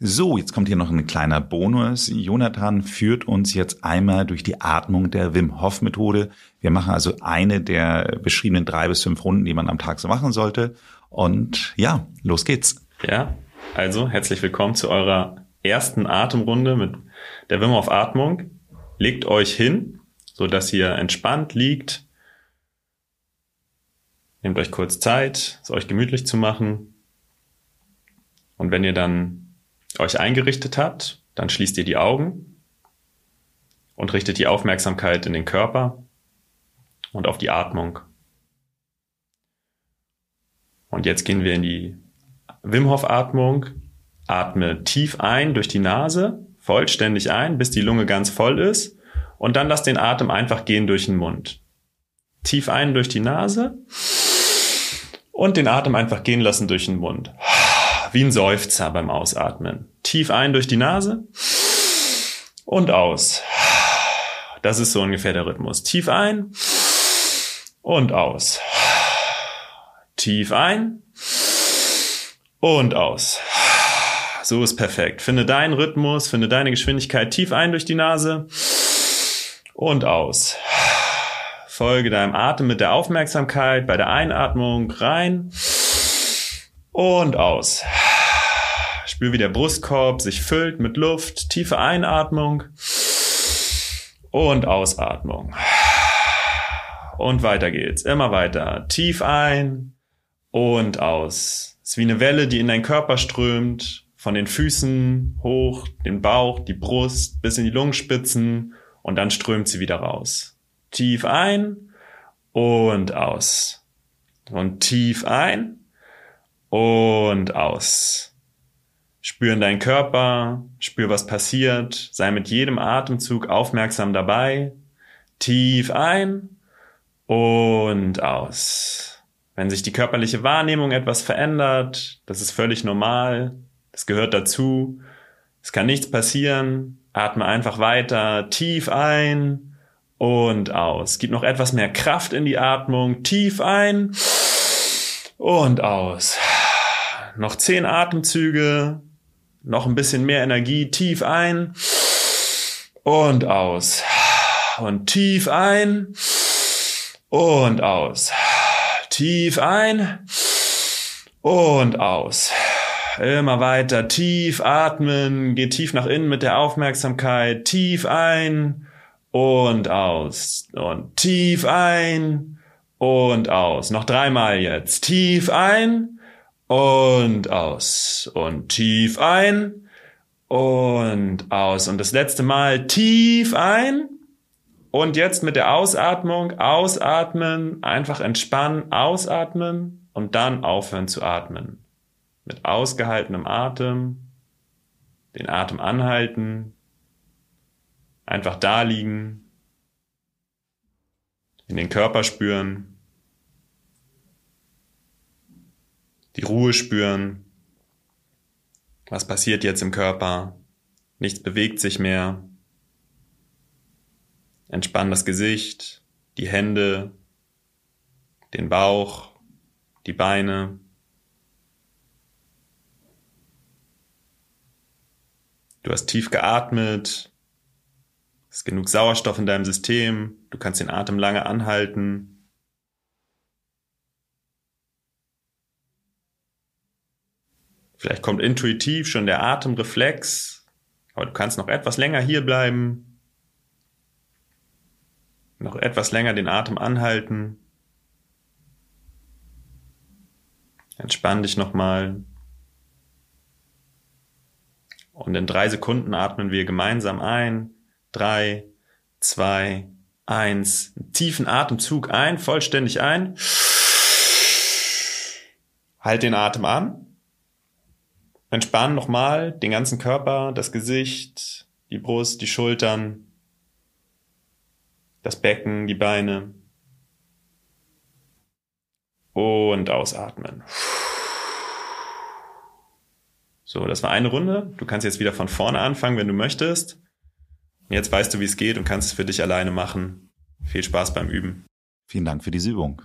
So, jetzt kommt hier noch ein kleiner Bonus. Jonathan führt uns jetzt einmal durch die Atmung der Wim Hof Methode. Wir machen also eine der beschriebenen drei bis fünf Runden, die man am Tag so machen sollte. Und ja, los geht's. Ja, also herzlich willkommen zu eurer ersten Atemrunde mit der Wim Hof Atmung. Legt euch hin, so dass ihr entspannt liegt. Nehmt euch kurz Zeit, es euch gemütlich zu machen. Und wenn ihr dann euch eingerichtet habt, dann schließt ihr die Augen und richtet die Aufmerksamkeit in den Körper und auf die Atmung. Und jetzt gehen wir in die Wim Hof Atmung. Atme tief ein durch die Nase, vollständig ein, bis die Lunge ganz voll ist. Und dann lass den Atem einfach gehen durch den Mund. Tief ein durch die Nase und den Atem einfach gehen lassen durch den Mund wie ein Seufzer beim Ausatmen. Tief ein durch die Nase und aus. Das ist so ungefähr der Rhythmus. Tief ein und aus. Tief ein und aus. So ist perfekt. Finde deinen Rhythmus, finde deine Geschwindigkeit tief ein durch die Nase und aus. Folge deinem Atem mit der Aufmerksamkeit bei der Einatmung rein und aus. Spür, wie der Brustkorb sich füllt mit Luft. Tiefe Einatmung und Ausatmung. Und weiter geht's. Immer weiter. Tief ein und aus. Es ist wie eine Welle, die in deinen Körper strömt. Von den Füßen hoch, den Bauch, die Brust bis in die Lungenspitzen und dann strömt sie wieder raus. Tief ein und aus. Und tief ein und aus. Spür in deinen Körper, spür, was passiert, sei mit jedem Atemzug aufmerksam dabei. Tief ein und aus. Wenn sich die körperliche Wahrnehmung etwas verändert, das ist völlig normal, das gehört dazu. Es kann nichts passieren. Atme einfach weiter, tief ein und aus. Gib noch etwas mehr Kraft in die Atmung, tief ein und aus noch zehn Atemzüge, noch ein bisschen mehr Energie, tief ein und aus. Und tief ein und aus. Tief ein und aus. Immer weiter tief atmen, geht tief nach innen mit der Aufmerksamkeit, tief ein und aus. Und tief ein und aus. Noch dreimal jetzt. Tief ein und aus. Und tief ein. Und aus. Und das letzte Mal tief ein. Und jetzt mit der Ausatmung ausatmen, einfach entspannen, ausatmen. Und dann aufhören zu atmen. Mit ausgehaltenem Atem, den Atem anhalten, einfach da liegen, in den Körper spüren. Die Ruhe spüren. Was passiert jetzt im Körper? Nichts bewegt sich mehr. Entspann das Gesicht, die Hände, den Bauch, die Beine. Du hast tief geatmet, es ist genug Sauerstoff in deinem System, du kannst den Atem lange anhalten. Vielleicht kommt intuitiv schon der Atemreflex, aber du kannst noch etwas länger hier bleiben, noch etwas länger den Atem anhalten. Entspann dich nochmal. Und in drei Sekunden atmen wir gemeinsam ein. Drei, zwei, eins. Einen tiefen Atemzug ein, vollständig ein. Halt den Atem an. Entspannen nochmal den ganzen Körper, das Gesicht, die Brust, die Schultern, das Becken, die Beine. Und ausatmen. So, das war eine Runde. Du kannst jetzt wieder von vorne anfangen, wenn du möchtest. Jetzt weißt du, wie es geht und kannst es für dich alleine machen. Viel Spaß beim Üben. Vielen Dank für diese Übung.